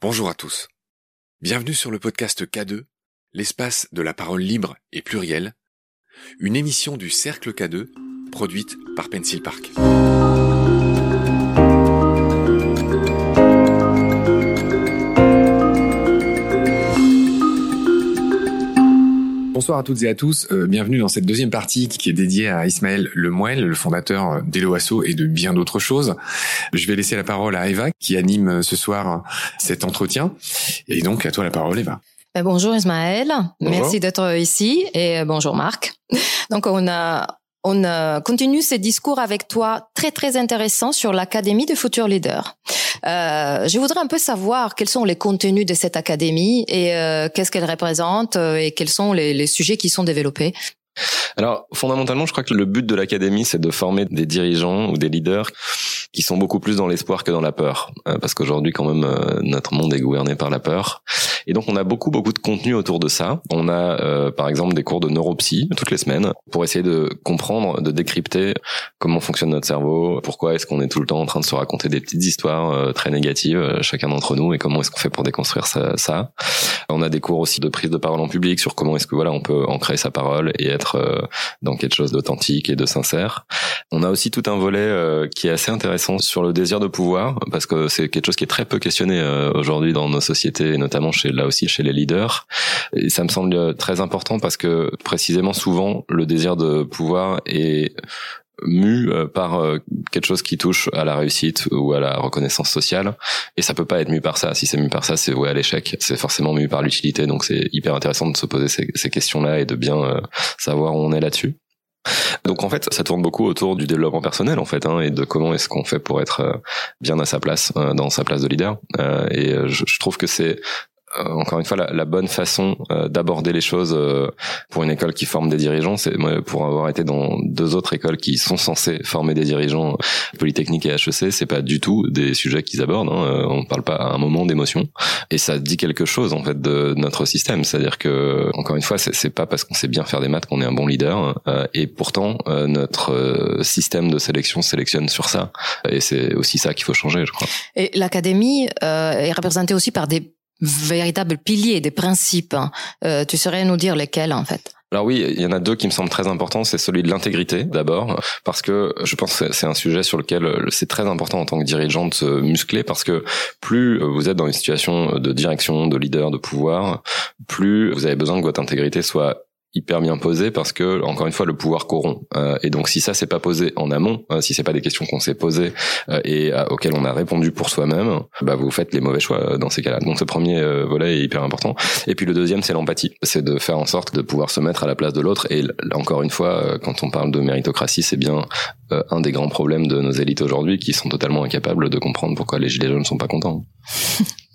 Bonjour à tous. Bienvenue sur le podcast K2, l'espace de la parole libre et plurielle, une émission du Cercle K2 produite par Pencil Park. Bonsoir à toutes et à tous. Euh, bienvenue dans cette deuxième partie qui est dédiée à Ismaël Lemoel, le fondateur d'Eloasso et de bien d'autres choses. Je vais laisser la parole à Eva qui anime euh, ce soir cet entretien. Et donc à toi la parole Eva. Ben, bonjour Ismaël, merci d'être ici et euh, bonjour Marc. Donc on a on continue ces discours avec toi très très intéressants sur l'Académie des futurs leaders. Euh, je voudrais un peu savoir quels sont les contenus de cette académie et euh, qu'est-ce qu'elle représente euh, et quels sont les, les sujets qui sont développés. Alors fondamentalement, je crois que le but de l'académie, c'est de former des dirigeants ou des leaders qui sont beaucoup plus dans l'espoir que dans la peur, euh, parce qu'aujourd'hui quand même euh, notre monde est gouverné par la peur. Et donc on a beaucoup beaucoup de contenu autour de ça. On a euh, par exemple des cours de neuropsy toutes les semaines pour essayer de comprendre, de décrypter comment fonctionne notre cerveau, pourquoi est-ce qu'on est tout le temps en train de se raconter des petites histoires très négatives chacun d'entre nous et comment est-ce qu'on fait pour déconstruire ça, ça. On a des cours aussi de prise de parole en public sur comment est-ce que voilà on peut ancrer sa parole et être dans quelque chose d'authentique et de sincère. On a aussi tout un volet qui est assez intéressant sur le désir de pouvoir, parce que c'est quelque chose qui est très peu questionné euh, aujourd'hui dans nos sociétés, et notamment chez là aussi chez les leaders. Et ça me semble très important parce que précisément souvent le désir de pouvoir est mu euh, par euh, quelque chose qui touche à la réussite ou à la reconnaissance sociale. Et ça peut pas être mu par ça. Si c'est mu par ça c'est voué à l'échec. C'est forcément mu par l'utilité. Donc c'est hyper intéressant de se poser ces, ces questions là et de bien savoir où on est là-dessus. Donc en fait, ça tourne beaucoup autour du développement personnel en fait, hein, et de comment est-ce qu'on fait pour être euh, bien à sa place, euh, dans sa place de leader. Euh, et je, trouve que c'est euh, encore une fois la, la bonne façon euh, d'aborder les choses euh, pour une école qui forme des dirigeants c'est pour avoir été dans deux autres écoles qui sont censées former des dirigeants Polytechnique et HEC c'est pas du tout des sujets qu'ils abordent hein, on parle pas à un moment d'émotion. Et ça dit quelque chose en fait de notre système. C'est-à-dire que encore une fois c'est pas parce qu'on sait bien faire des maths qu'on est un bon leader et pourtant notre système de sélection sélectionne sur ça. Et c'est aussi ça qu'il faut changer je crois. Et l'académie est représentée aussi par des véritables piliers, des principes. Hein. Euh, tu saurais nous dire lesquels en fait? Alors oui, il y en a deux qui me semblent très importants. C'est celui de l'intégrité d'abord, parce que je pense que c'est un sujet sur lequel euh, c'est très important en tant que dirigeant de se muscler, parce que plus vous êtes dans une situation de direction, de leader, de pouvoir, plus vous avez besoin que votre intégrité soit hyper bien posé parce que encore une fois le pouvoir corrompt. Euh, et donc si ça c'est pas posé en amont euh, si c'est pas des questions qu'on s'est posées euh, et auxquelles on a répondu pour soi-même bah vous faites les mauvais choix dans ces cas-là. Donc ce premier volet est hyper important. Et puis le deuxième c'est l'empathie. C'est de faire en sorte de pouvoir se mettre à la place de l'autre. Et encore une fois quand on parle de méritocratie c'est bien un des grands problèmes de nos élites aujourd'hui qui sont totalement incapables de comprendre pourquoi les gilets jaunes ne sont pas contents. euh,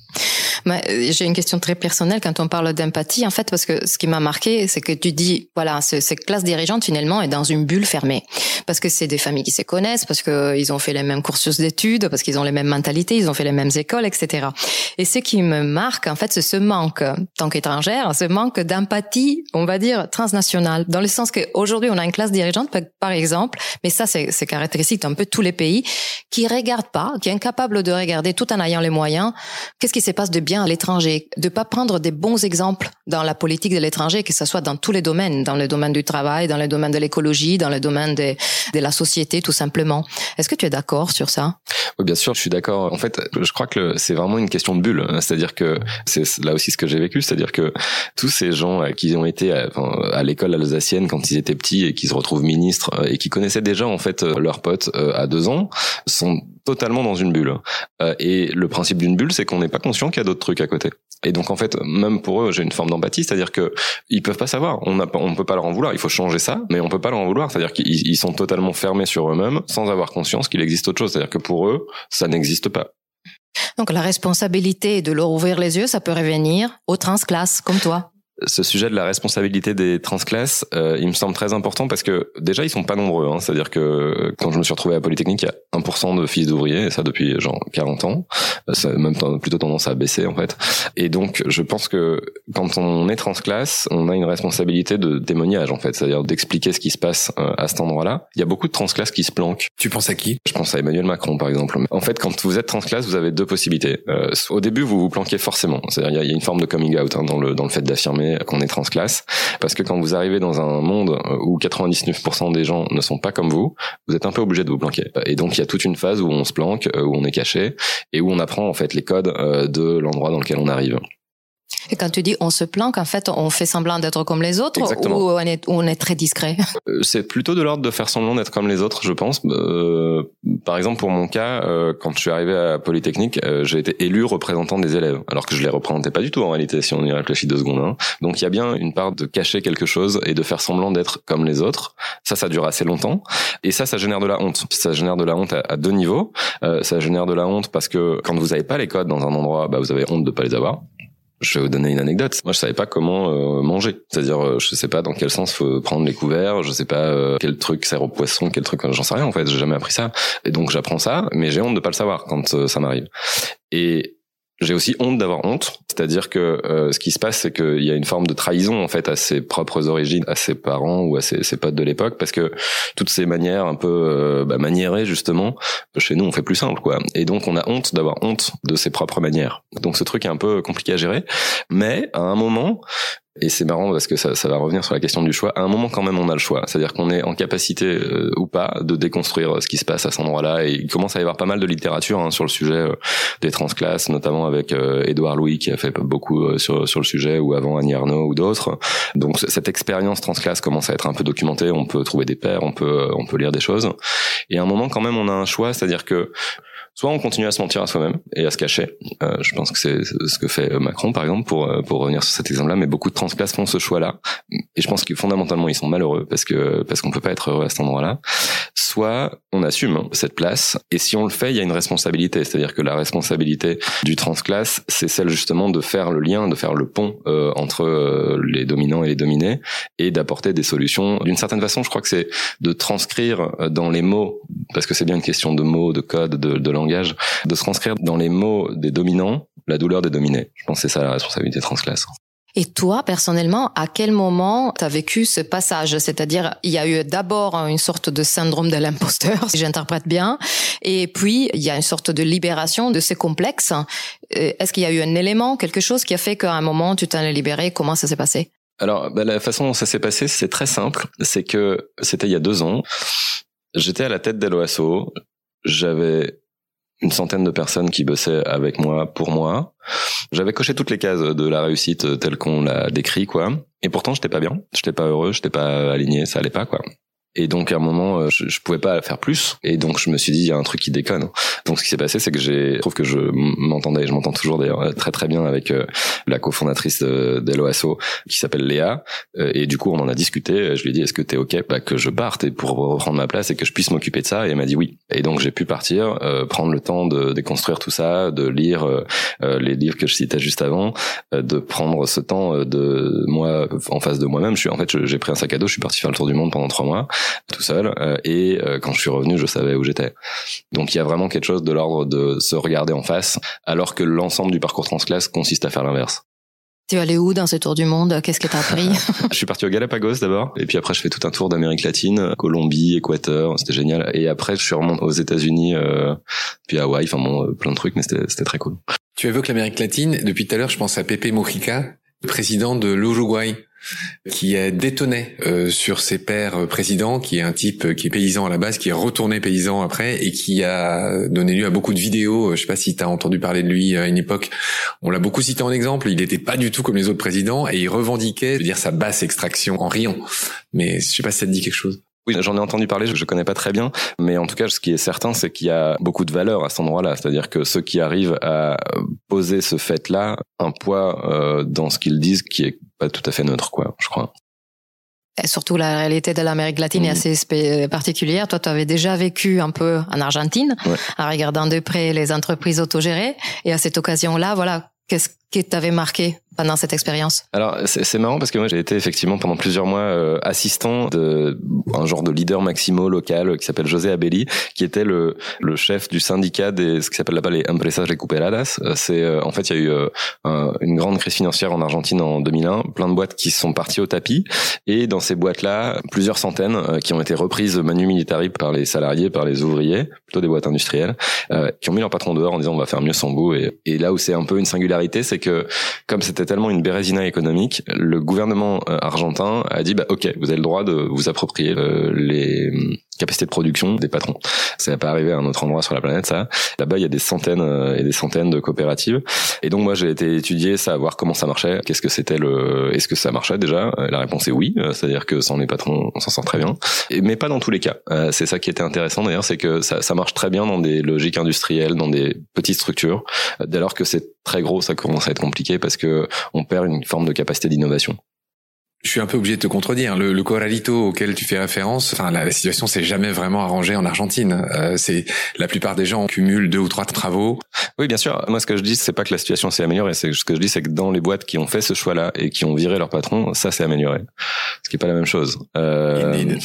j'ai une question très personnelle quand on parle d'empathie, en fait, parce que ce qui m'a marqué, c'est que tu dis, voilà, cette classe dirigeante finalement est dans une bulle fermée, parce que c'est des familles qui se connaissent, parce que ils ont fait les mêmes cursus d'études, parce qu'ils ont les mêmes mentalités, ils ont fait les mêmes écoles, etc. Et ce qui me marque, en fait, c'est ce manque, tant qu'étrangère, ce manque d'empathie, on va dire transnationale, dans le sens qu'aujourd'hui on a une classe dirigeante, par exemple, mais ça c'est caractéristique d'un peu tous les pays, qui regarde pas, qui est incapable de regarder tout en ayant les moyens, qu'est-ce qui se passe de bien à l'étranger, de pas prendre des bons exemples dans la politique de l'étranger, que ce soit dans tous les domaines, dans le domaine du travail, dans le domaine de l'écologie, dans le domaine de, la société, tout simplement. Est-ce que tu es d'accord sur ça? Oui, bien sûr, je suis d'accord. En fait, je crois que c'est vraiment une question de bulle. C'est-à-dire que c'est là aussi ce que j'ai vécu, c'est-à-dire que tous ces gens euh, qui ont été à, à l'école alsacienne quand ils étaient petits et qui se retrouvent ministres euh, et qui connaissaient déjà en fait euh, leurs potes à deux ans sont totalement dans une bulle. Euh, et le principe d'une bulle, c'est qu'on n'est pas conscient qu'il y a d'autres trucs à côté. Et donc en fait, même pour eux, j'ai une forme d'empathie, c'est-à-dire que ils peuvent pas savoir. On n'a on peut pas leur en vouloir. Il faut changer ça, mais on peut pas leur en vouloir. C'est-à-dire qu'ils sont totalement fermés sur eux-mêmes, sans avoir conscience qu'il existe autre chose. C'est-à-dire que pour eux, ça n'existe pas. Donc la responsabilité de leur ouvrir les yeux, ça peut revenir aux transclasses comme toi ce sujet de la responsabilité des transclasses, euh, il me semble très important parce que déjà ils sont pas nombreux. Hein, C'est-à-dire que quand je me suis retrouvé à Polytechnique, il y a 1% de fils d'ouvriers, et ça depuis genre 40 ans. Ça a même plutôt tendance à baisser en fait. Et donc je pense que quand on est transclasse, on a une responsabilité de témoignage en fait, c'est-à-dire d'expliquer ce qui se passe euh, à cet endroit-là. Il y a beaucoup de transclasses qui se planquent. Tu penses à qui? Je pense à Emmanuel Macron par exemple. En fait, quand vous êtes transclasse, vous avez deux possibilités. Euh, au début, vous vous planquez forcément. C'est-à-dire il y, a une forme de coming out hein, dans le dans le fait d'affirmer qu'on est transclasse, parce que quand vous arrivez dans un monde euh, où 99% des gens ne sont pas comme vous, vous êtes un peu obligé de vous planquer. Et donc il y a toute une phase où on se planque, où on est caché, et où on apprend en fait les codes de l'endroit dans lequel on arrive. Et quand tu dis on se planque, en fait, on fait semblant d'être comme les autres ou on est, on est très discret euh, C'est plutôt de l'ordre de faire semblant d'être comme les autres, je pense. Euh, par exemple, pour mon cas, euh, quand je suis arrivé à Polytechnique, euh, j'ai été élu représentant des élèves, alors que je les représentais pas du tout en réalité, si on y réfléchit deux secondes. Hein. Donc il y a bien une part de cacher quelque chose et de faire semblant d'être comme les autres. Ça, ça dure assez longtemps. Et ça, ça génère de la honte. Ça génère de la honte à, deux niveaux. ça génère de la honte parce que quand vous n'avez pas les codes dans un endroit, bah, vous avez honte de pas les avoir. Je vais vous donner une anecdote. Moi, je savais pas comment euh, manger. C'est-à-dire, euh, je sais pas dans quel sens faut prendre les couverts. Je sais pas euh, quel truc sert au poisson, quel truc. J'en sais rien en fait. J'ai jamais appris ça. Et donc, j'apprends ça, mais j'ai honte de pas le savoir quand ça m'arrive. Et j'ai aussi honte d'avoir honte, c'est-à-dire que euh, ce qui se passe, c'est qu'il y a une forme de trahison en fait à ses propres origines, à ses parents ou à ses, potes de l'époque, parce que toutes ces manières un peu euh, bah, maniérées justement, chez nous on fait plus simple quoi, et donc on a honte d'avoir honte de ses propres manières. Donc ce truc est un peu compliqué à gérer, mais à un moment, et c'est marrant parce que ça, ça, va revenir sur la question du choix. À un moment, quand même, on a le choix. C'est-à-dire qu'on est en capacité euh, ou pas de déconstruire ce qui se passe à cet endroit-là. Et il commence à y avoir pas mal de littérature hein, sur le sujet euh, des transclasses, notamment avec euh, Édouard Louis qui a fait beaucoup euh, sur, sur le sujet, ou avant Annie Arnaud ou d'autres. Donc cette expérience transclasse commence à être un peu documentée. On peut trouver des pairs, on peut, on peut lire des choses. Et à un moment, quand même, on a un choix. C'est-à-dire que soit on continue à se mentir à soi-même et à se cacher. Euh, je pense que c'est ce que fait Macron, par exemple, pour euh, pour revenir sur cet exemple-là. Mais beaucoup de transclasses font ce choix-là, et je pense que fondamentalement ils sont malheureux parce que parce qu'on peut pas être heureux à cet endroit-là. Soit on assume cette place, et si on le fait, il y a une responsabilité. C'est-à-dire que la responsabilité du transclasse, c'est celle justement de faire le lien, de faire le pont euh, entre euh, les dominants et les dominés, et d'apporter des solutions. D'une certaine façon, je crois que c'est de transcrire dans les mots, parce que c'est bien une question de mots, de code, de, de langage, de se transcrire dans les mots des dominants la douleur des dominés. Je pense que c'est ça la responsabilité transclasse. Et toi, personnellement, à quel moment tu as vécu ce passage? C'est-à-dire, il y a eu d'abord une sorte de syndrome de l'imposteur, si j'interprète bien, et puis il y a une sorte de libération de ces complexes. Euh, est-ce qu'il y a eu un élément, quelque chose qui a fait qu'à un moment tu t'en es libéré? Comment ça s'est passé? Alors, bah, la façon dont ça s'est passé, c'est très simple. C'est que c'était il y a deux ans. J'étais à la tête d'Eloasso j'avais une centaine de personnes qui bossaient avec moi pour moi. J'avais coché toutes les cases de la réussite telle qu'on l'a décrit quoi. Et pourtant j'étais pas bien, j'étais pas heureux, j'étais pas aligné, ça allait pas quoi. Et donc à un moment, euh, je, je, pouvais pas faire plus. Et donc je me suis dit, il y a un truc qui déconne. Donc ce qui s'est passé, c'est que j'ai, trouve que je m'entendais, je m'entends toujours d'ailleurs euh, très très bien avec euh, la cofondatrice d'Eloasso qui s'appelle Léa. Et du coup, on en a discuté. Je lui ai dit, est-ce que t'es ok? Bah, que je parte et pour reprendre ma place et que je puisse m'occuper de ça Et elle m'a dit oui. Et donc j'ai pu partir, prendre le temps de déconstruire tout ça, de lire les livres que je citais juste avant, de prendre ce temps de moi en face de moi-même. Je suis en fait, j'ai pris un sac à dos, je suis parti faire le tour du monde pendant trois mois tout seul. Euh, et euh, quand je suis revenu, je savais où j'étais. Donc il y a vraiment quelque chose de l'ordre de se regarder en face, alors que l'ensemble du parcours transclasse consiste à faire l'inverse. Tu es allé où dans ce tour du monde? Qu'est-ce que tu as appris? Je suis parti au Galapagos d'abord, et puis après je fais tout un tour d'Amérique latine, Colombie, Équateur, c'était génial. Et après je suis remonté aux États-Unis, euh, puis Hawaï, enfin bon, plein de trucs, mais c'était très cool. Tu évoques l'Amérique latine. Depuis tout à l'heure, je pense à Pepe Mujica, président de l'Uruguay qui a détonné euh, sur ses pères euh, présidents, qui est un type euh, qui est paysan à la base, qui est retourné paysan après et qui a donné lieu à beaucoup de vidéos. Je sais pas si tu as entendu parler de lui à une époque. On l'a beaucoup cité en exemple. Il n'était pas du tout comme les autres présidents et il revendiquait, je dire, sa basse extraction en riant. Mais je sais pas si ça te dit quelque chose. Oui, j'en ai entendu parler, je, connais pas très bien, mais en tout cas, ce qui est certain, c'est qu'il y a beaucoup de valeur à cet endroit-là. C'est-à-dire que ceux qui arrivent à poser ce fait-là, un poids euh, dans ce qu'ils disent qui est pas tout à fait neutre, quoi, je crois. Et surtout, la réalité de l'Amérique latine est mmh. assez euh, particulière. Toi, tu avais déjà vécu un peu en Argentine, en regardant de près les entreprises autogérées. Et à cette occasion-là, voilà, qu'est-ce qui t'avait marqué pendant cette expérience? Alors c'est marrant parce que moi j'ai été effectivement pendant plusieurs mois euh, assistant de un genre de leader maximo local qui s'appelle José Abelli, qui était le le chef du syndicat des ce qui s'appelle là-bas les empresas recuperadas. Euh, c'est euh, en fait il y a eu une grande crise financière en Argentine en 2001, plein de boîtes qui sont parties au tapis. Et dans ces boîtes là plusieurs centaines qui ont été reprises manu militari par les salariés, par les ouvriers, plutôt des boîtes industrielles, qui ont mis leur patron dehors en disant on va faire mieux sans vous. Et, et là où c'est un peu une singularité, c'est que comme c'était tellement une bérésina économique, le gouvernement euh, argentin a dit bah ok, vous avez le droit de vous approprier euh, les capacités de production des patrons. Ça n'a pas arrivé à un autre endroit sur la planète, ça. Là-bas, il y a des centaines euh, et des centaines de coopératives. Et donc, moi, j'ai été étudier ça, voir comment ça marchait, qu'est-ce que c'était le, est-ce que ça marchait déjà? La réponse est oui, c'est-à-dire que sans les patrons, on s'en sort très bien. Mais pas dans tous les cas. C'est ça qui était intéressant d'ailleurs, c'est que ça, ça marche très bien dans des logiques industrielles, dans des petites structures. Dès lors que c'est très gros, ça commence à être compliqué parce que on perd une forme de capacité d'innovation. Je suis un peu obligé de te contredire. Le, le corralito auquel tu fais référence, enfin la, situation s'est jamais vraiment arrangée en Argentine. Euh, c'est la plupart des gens cumulent deux ou trois travaux. Oui, bien sûr. Moi, ce que je dis, c'est pas que la situation s'est améliorée. C'est ce que je dis, c'est que dans les boîtes qui ont fait ce choix-là et qui ont viré leur patron, ça s'est amélioré. Ce qui est pas la même chose. Euh...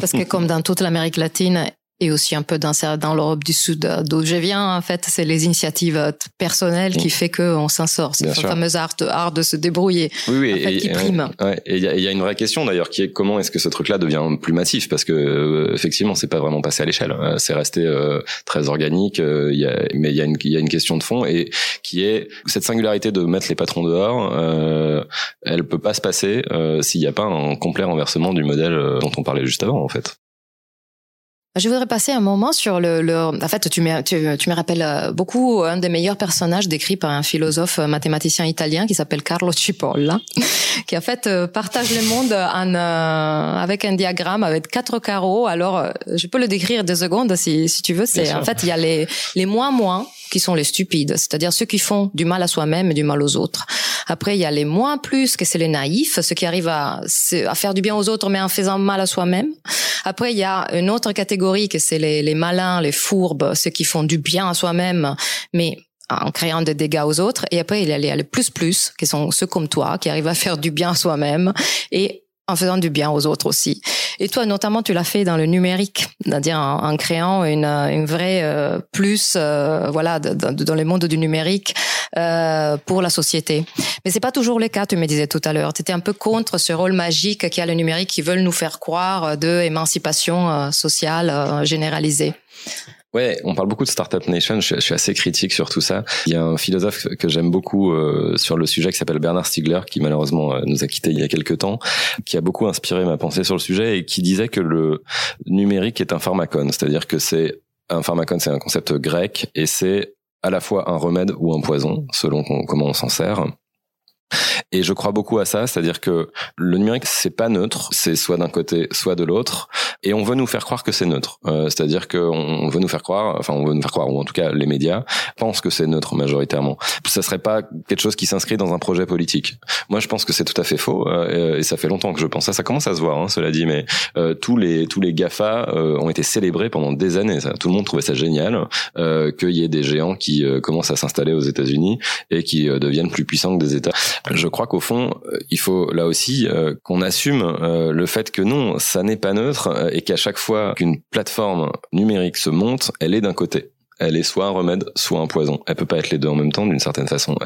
Parce que comme dans toute l'Amérique latine et aussi un peu dans, dans l'Europe du Sud euh, d'où je viens. En fait, c'est les initiatives euh, personnelles qui fait qu'on s'en sort. C'est le fameux art, art de se débrouiller oui, oui, et, qui prime. et il y a, une vraie question d'ailleurs qui est comment est-ce que ce truc-là devient plus massif? Parce que euh, effectivement c'est pas vraiment passé à l'échelle. C'est resté très organique. y a, mais il y a une il y a une question de fond et qui est cette singularité de mettre les patrons dehors. Euh, elle peut pas se passer s'il n'y a pas un complet renversement du modèle dont on parlait juste avant en fait. Je voudrais passer un moment sur le. le... En fait, tu me, tu, tu, me rappelles euh, beaucoup un des meilleurs personnages décrits par un philosophe euh, mathématicien italien qui s'appelle Carlo Cipolla, qui en fait euh, partage le monde en, avec un diagramme avec quatre carreaux. Alors, je peux le décrire deux secondes si, si tu veux. C'est en fait il y a les les moins moins qui sont les stupides, c'est-à-dire ceux qui font du mal à soi-même et du mal aux autres. Après, il y a les moins plus, que c'est les naïfs, ceux qui arrivent à, faire du bien aux autres mais en faisant mal à soi-même. Après, il y a une autre catégorie que c'est les, les malins, les fourbes, ceux qui font du bien à soi-même mais en créant des dégâts aux autres. Et après, il y a les, les plus plus, qui sont ceux comme toi, qui arrivent à faire du bien à soi-même et en faisant du bien aux autres aussi. Et toi, notamment, tu l'as fait dans le numérique, c'est-à-dire en, créant une, une vraie euh, plus, euh, voilà, dans, le monde du numérique euh, pour la société. Mais c'est pas toujours le cas. Tu me disais tout à l'heure, tu étais un peu contre ce rôle magique qu'il y a le numérique qui veulent nous faire croire de émancipation euh, sociale euh, généralisée. Ouais, on parle beaucoup de Startup Nation. Je, suis assez critique sur tout ça. Il y a un philosophe que j'aime beaucoup euh, sur le sujet qui s'appelle Bernard Stiegler, qui malheureusement euh, nous a quittés il y a quelques temps, qui a beaucoup inspiré ma pensée sur le sujet et qui disait que le numérique est un pharmacone, c'est-à-dire que c'est un pharmacone, c'est un concept grec et c'est à la fois un remède ou un poison, selon comment on s'en sert. Et je crois beaucoup à ça, c'est-à-dire que le numérique c'est pas neutre, c'est soit d'un côté, soit de l'autre, et on veut nous faire croire que c'est neutre. Euh, c'est-à-dire qu'on veut nous faire croire, enfin on veut nous faire croire, ou en tout cas les médias pensent que c'est neutre majoritairement. Ça serait pas quelque chose qui s'inscrit dans un projet politique. Moi je pense que c'est tout à fait faux, euh, et ça fait longtemps que je pense ça. Ça commence à se voir, hein, cela dit, mais euh, tous les tous les Gafa euh, ont été célébrés pendant des années. Ça, tout le monde trouvait ça génial euh, qu'il y ait des géants qui commencent à s'installer aux États-Unis et qui deviennent plus puissants que des États. Je crois qu'au fond, euh, il faut là aussi euh, qu'on assume euh, le fait que non, ça n'est pas neutre et qu'à chaque fois qu'une plateforme numérique se monte, elle est d'un côté elle est soit un remède, soit un poison. Elle peut pas être les deux en même temps d'une certaine façon.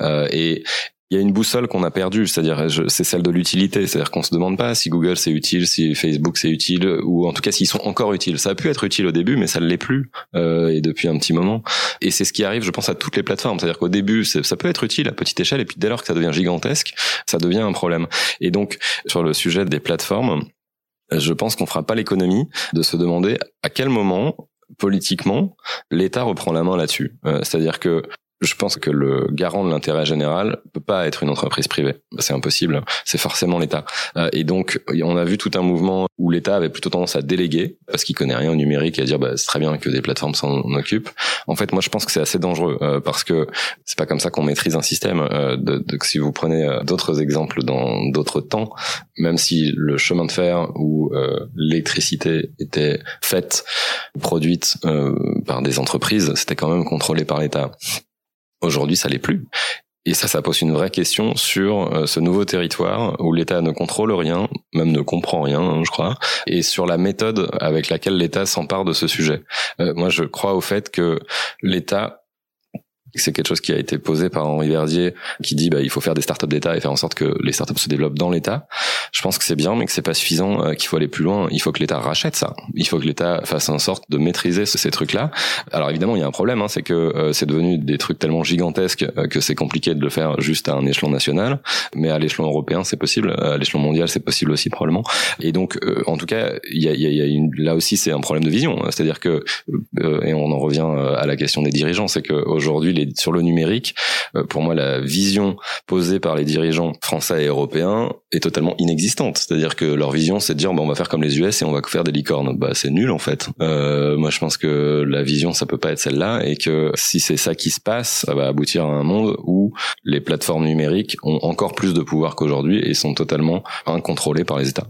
Il y a une boussole qu'on a perdue, c'est-à-dire c'est celle de l'utilité, c'est-à-dire qu'on se demande pas si Google c'est utile, si Facebook c'est utile, ou en tout cas s'ils sont encore utiles. Ça a pu être utile au début, mais ça ne l'est plus euh, et depuis un petit moment. Et c'est ce qui arrive, je pense, à toutes les plateformes, c'est-à-dire qu'au début ça peut être utile à petite échelle, et puis dès lors que ça devient gigantesque, ça devient un problème. Et donc sur le sujet des plateformes, je pense qu'on fera pas l'économie de se demander à quel moment politiquement, l'État reprend la main là-dessus. Euh, c'est-à-dire que je pense que le garant de l'intérêt général peut pas être une entreprise privée. C'est impossible. C'est forcément l'État. Euh, et donc, on a vu tout un mouvement où l'État avait plutôt tendance à déléguer parce qu'il connaît rien au numérique et à dire bah, c'est très bien que des plateformes s'en occupent. En fait, moi, je pense que c'est assez dangereux euh, parce que c'est pas comme ça qu'on maîtrise un système. Euh, si vous prenez d'autres exemples dans d'autres temps, même si le chemin de fer ou l'électricité était faite, produite par des entreprises, c'était quand même contrôlé par l'État. Aujourd'hui, ça l'est plus. Et ça, ça pose une vraie question sur euh, ce nouveau territoire où l'État ne contrôle rien, même ne comprend rien, hein, je crois, et sur la méthode avec laquelle l'État s'empare de ce sujet. Euh, moi, je crois au fait que l'État c'est quelque chose qui a été posé par Henri Verdier, qui dit bah il faut faire des startups d'État et faire en sorte que les startups se développent dans l'État. Je pense que c'est bien, mais que c'est pas suffisant, euh, qu'il faut aller plus loin. Il faut que l'État rachète ça. Il faut que l'État fasse en sorte de maîtriser ces trucs-là. Alors évidemment, il y a un problème, hein, c'est que euh, c'est devenu des trucs tellement gigantesques euh, que c'est compliqué de le faire juste à un échelon national, mais à l'échelon européen, c'est possible. À l'échelon mondial, c'est possible aussi probablement. Et donc, en tout cas, il y a, y a une, là aussi, c'est un problème de vision. C'est-à-dire que, et on en revient à la question des dirigeants, c'est qu'aujourd'hui, les sur le numérique, euh, pour moi, la vision posée par les dirigeants français et européens est totalement inexistante. C'est-à-dire que leur vision, c'est de dire, bon, on va faire comme les US et on va faire des licornes. Bah, c'est nul en fait. Euh, moi, je pense que la vision, ça peut pas être celle-là, et que si c'est ça qui se passe, ça va aboutir à un monde où les plateformes numériques ont encore plus de pouvoir qu'aujourd'hui et sont totalement incontrôlées par les États.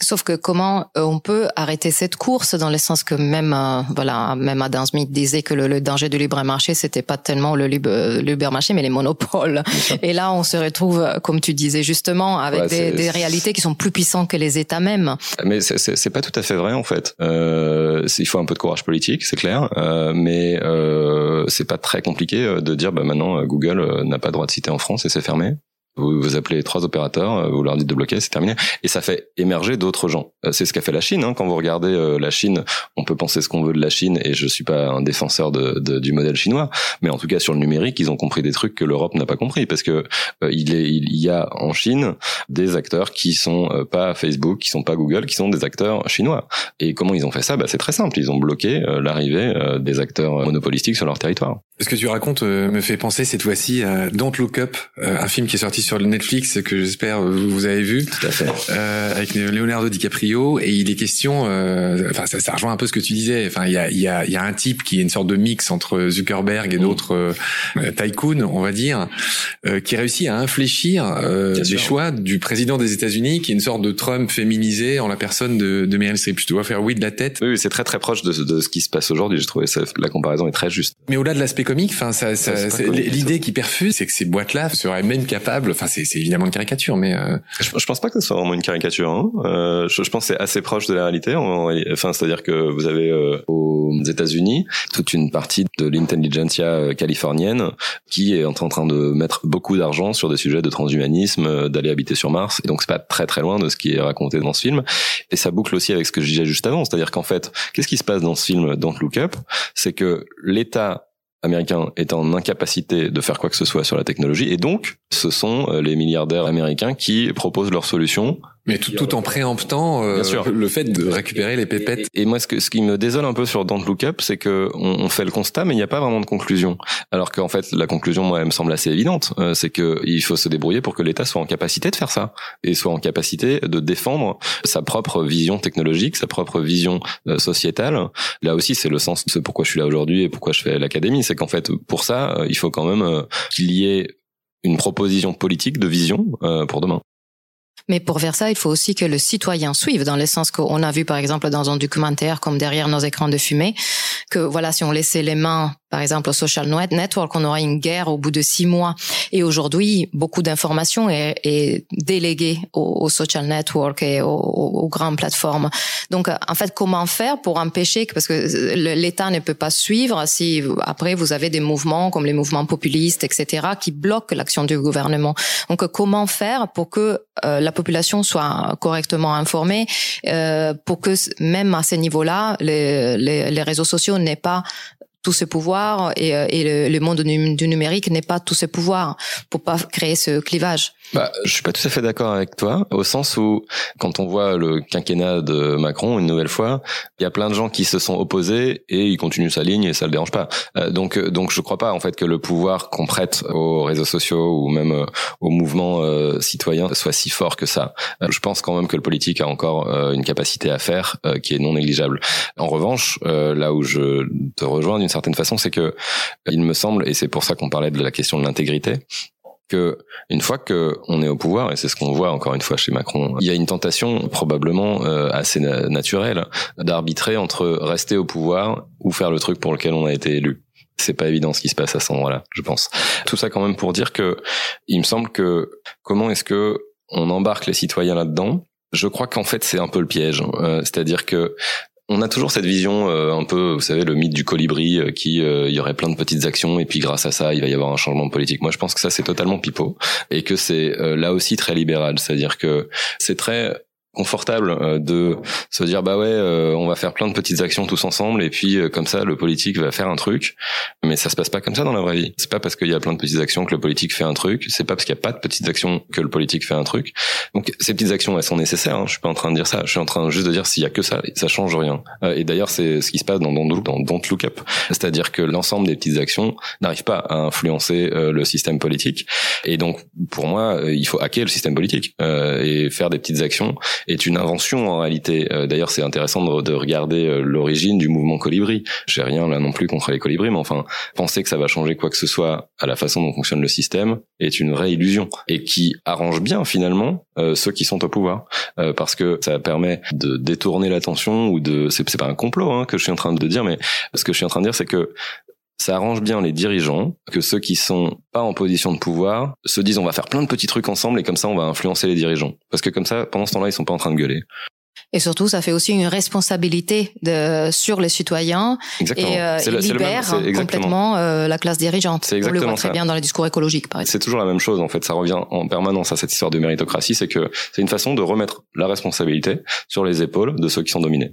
Sauf que comment euh, on peut arrêter cette course dans le sens que même euh, voilà même Adam Smith disait que le, danger du libre marché c'était pas tellement le libre, libre marché mais les monopoles. Et là on se retrouve comme tu disais justement avec des, des, réalités qui sont plus puissantes que les États mêmes. Mais c'est pas tout à fait vrai en fait. Euh, il faut un peu de courage politique c'est clair. Euh, mais euh, c'est pas très compliqué de dire bah maintenant Google n'a pas le droit de citer en France et c'est fermé vous, vous appelez trois opérateurs, euh, vous leur dites de bloquer, c'est terminé. Et ça fait émerger d'autres gens. Euh, c'est ce qu'a fait la Chine. Hein. Quand vous regardez euh, la Chine, on peut penser ce qu'on veut de la Chine, et je suis pas un défenseur de, de, du modèle chinois, mais en tout cas sur le numérique, ils ont compris des trucs que l'Europe n'a pas compris, parce que il, est, il y a en Chine des acteurs qui sont pas Facebook, qui sont pas Google, qui sont des acteurs chinois. Et comment ils ont fait ça? Bah, C'est très simple. Ils ont bloqué l'arrivée des acteurs monopolistiques sur leur territoire. Ce que tu racontes me fait penser cette fois-ci à Don't Look Up, un film qui est sorti sur Netflix que j'espère vous avez vu, Tout à fait. Euh, avec Leonardo DiCaprio et il est question, euh, enfin ça, ça, rejoint un peu ce que tu disais. Enfin il y a, y, a, y a un type qui est une sorte de mix entre Zuckerberg et mm. d'autres euh, tycoons, on va dire, euh, qui réussit à infléchir euh, les choix du président des États-Unis, qui est une sorte de Trump féminisé en la personne de, de Meryl Streep. Je te vois faire oui de la tête. Oui, c'est très très proche de, de ce qui se passe aujourd'hui. J'ai trouvé ça, la comparaison est très juste. Mais au-delà de l'aspect comique, enfin ça, ça, l'idée qui perfuse, c'est que ces boîtes-là seraient même capables enfin c'est évidemment une caricature, mais euh... je, je, pense pas que ce soit vraiment une caricature. Hein. Euh, je, je, pense que c'est assez proche de la réalité. Enfin, c'est-à-dire que vous avez euh, aux États-Unis toute une partie de l'intelligentsia euh, californienne qui est en train de mettre beaucoup d'argent sur des sujets de transhumanisme, d'aller habiter sur Mars. Et donc c'est pas très très loin de ce qui est raconté dans ce film. Et ça boucle aussi avec ce que je disais juste avant, c'est-à-dire qu'en fait, qu'est-ce qui se passe dans ce film Don't Look Up? C'est que l'État américain est en incapacité de faire quoi que ce soit sur la technologie. Et donc ce sont euh, les milliardaires américains qui proposent leurs solutions mais tout, tout en préemptant euh, le fait de récupérer les pépettes. Et, moi, ce, que, ce qui me désole un peu sur Don't Look Up, c'est que on, on, fait le constat, mais il n'y a pas vraiment de conclusion. Alors qu'en fait, la conclusion, moi, elle me semble assez évidente. Euh, c'est que il faut se débrouiller pour que l'État soit en capacité de faire ça et soit en capacité de défendre sa propre vision technologique, sa propre vision euh, sociétale. Là aussi, c'est le sens de pourquoi je suis là aujourd'hui et pourquoi je fais l'académie. C'est qu'en fait, pour ça, il faut quand même qu'il y ait une proposition politique de vision pour demain. Mais pour faire ça, il faut aussi que le citoyen suive, dans le sens qu'on a vu par exemple dans un documentaire comme derrière nos écrans de fumée, que voilà, si on laissait les mains par exemple au social network, on aura une guerre au bout de six mois. Et aujourd'hui, beaucoup d'informations est, est déléguée au, social network et aux, grandes plateformes. Donc, en fait, comment faire pour empêcher que, parce que l'État ne peut pas suivre si après vous avez des mouvements comme les mouvements populistes, etc., qui bloquent l'action du gouvernement. Donc, comment faire pour que euh, la population soit correctement informée, euh, pour que même à ce niveau-là, les, les, les réseaux sociaux n'aient pas tout ce pouvoir et, euh, le, monde du numérique n'est pas tout ce pouvoir pour pas créer ce clivage. Bah, je suis pas tout à fait d'accord avec toi, au sens où quand on voit le quinquennat de Macron une nouvelle fois, il y a plein de gens qui se sont opposés et ils continuent sa ligne et ça le dérange pas. Euh, donc, euh, donc je crois pas en fait que le pouvoir qu'on prête aux réseaux sociaux ou même euh, au mouvement euh, citoyen soit si fort que ça. je pense quand même que le politique a encore une capacité à faire qui est non négligeable. En revanche, là où je te rejoins certaine façon, c'est que il me semble, et c'est pour ça qu'on parlait de la question de l'intégrité, que une fois que on est au pouvoir et c'est ce qu'on voit encore une fois chez Macron, il y a une tentation probablement euh, assez naturelle d'arbitrer entre rester au pouvoir ou faire le truc pour lequel on a été élu. c'est pas évident ce qui se passe à ce moment-là, je pense. Tout ça quand même pour dire que il me semble que comment est-ce que on embarque les citoyens là-dedans? Je crois qu'en fait c'est un peu le piège, euh, c'est-à-dire que on a toujours cette vision euh, un peu, vous savez, le mythe du colibri euh, qui il y aurait plein de petites actions et puis grâce à ça il va y avoir un changement politique. Moi je pense que ça c'est totalement pipeau et que c'est là aussi très libéral, c'est-à-dire que c'est très confortable euh, de se dire bah ouais euh, on va faire plein de petites actions tous ensemble et puis euh, comme ça le politique va faire un truc. Mais ça se passe pas comme ça dans la vraie vie. C'est pas parce qu'il y a plein de petites actions que le politique fait un truc. C'est pas parce qu'il y a pas de petites actions que le politique fait un truc. Donc ces petites actions elles sont nécessaires hein. je suis pas en train de dire ça. Je suis en train juste de dire s'il y a que ça ça change rien. Et d'ailleurs c'est ce qui se passe dans, dans, dans Don't Look Up. C'est-à-dire que l'ensemble des petites actions n'arrivent pas à influencer le système politique. Et donc pour moi il faut hacker le système politique et faire des petites actions est une invention en réalité. Euh, d'ailleurs, c'est intéressant de, regarder euh, l'origine du mouvement colibri. J'ai rien là non plus contre les colibris, mais enfin, penser que ça va changer quoi que ce soit à la façon dont fonctionne le système est une vraie illusion et qui arrange bien finalement euh, ceux qui sont au pouvoir parce que ça permet de détourner l'attention ou de c'est pas un complot hein, que je suis en train de dire mais ce que je suis en train de dire c'est que ça arrange bien les dirigeants que ceux qui sont pas en position de pouvoir se disent on va faire plein de petits trucs ensemble et comme ça on va influencer les dirigeants parce que comme ça pendant ce temps-là ils sont pas en train de gueuler. Et surtout, ça fait aussi une responsabilité de, sur les citoyens exactement. et euh, libère complètement euh, la classe dirigeante. C'est exactement On le voit très bien dans les discours écologiques, par exemple. C'est toujours la même chose, en fait. Ça revient en permanence à cette histoire de méritocratie. C'est que c'est une façon de remettre la responsabilité sur les épaules de ceux qui sont dominés.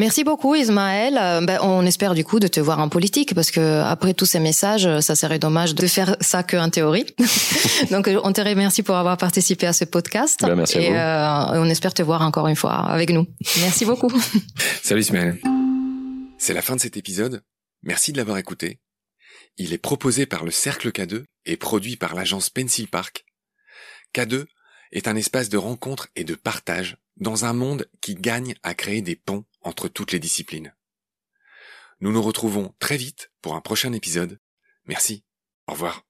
Merci beaucoup Ismaël. Euh, ben, on espère du coup de te voir en politique parce que après tous ces messages, ça serait dommage de faire ça que en théorie. Donc euh, on te remercie pour avoir participé à ce podcast. Ben, merci et à euh, on espère te voir encore une fois avec nous. Merci beaucoup. Salut Ismaël. C'est la fin de cet épisode. Merci de l'avoir écouté. Il est proposé par le Cercle K2 et produit par l'agence Pencil Park. K2 est un espace de rencontre et de partage dans un monde qui gagne à créer des ponts entre toutes les disciplines. Nous nous retrouvons très vite pour un prochain épisode. Merci. Au revoir.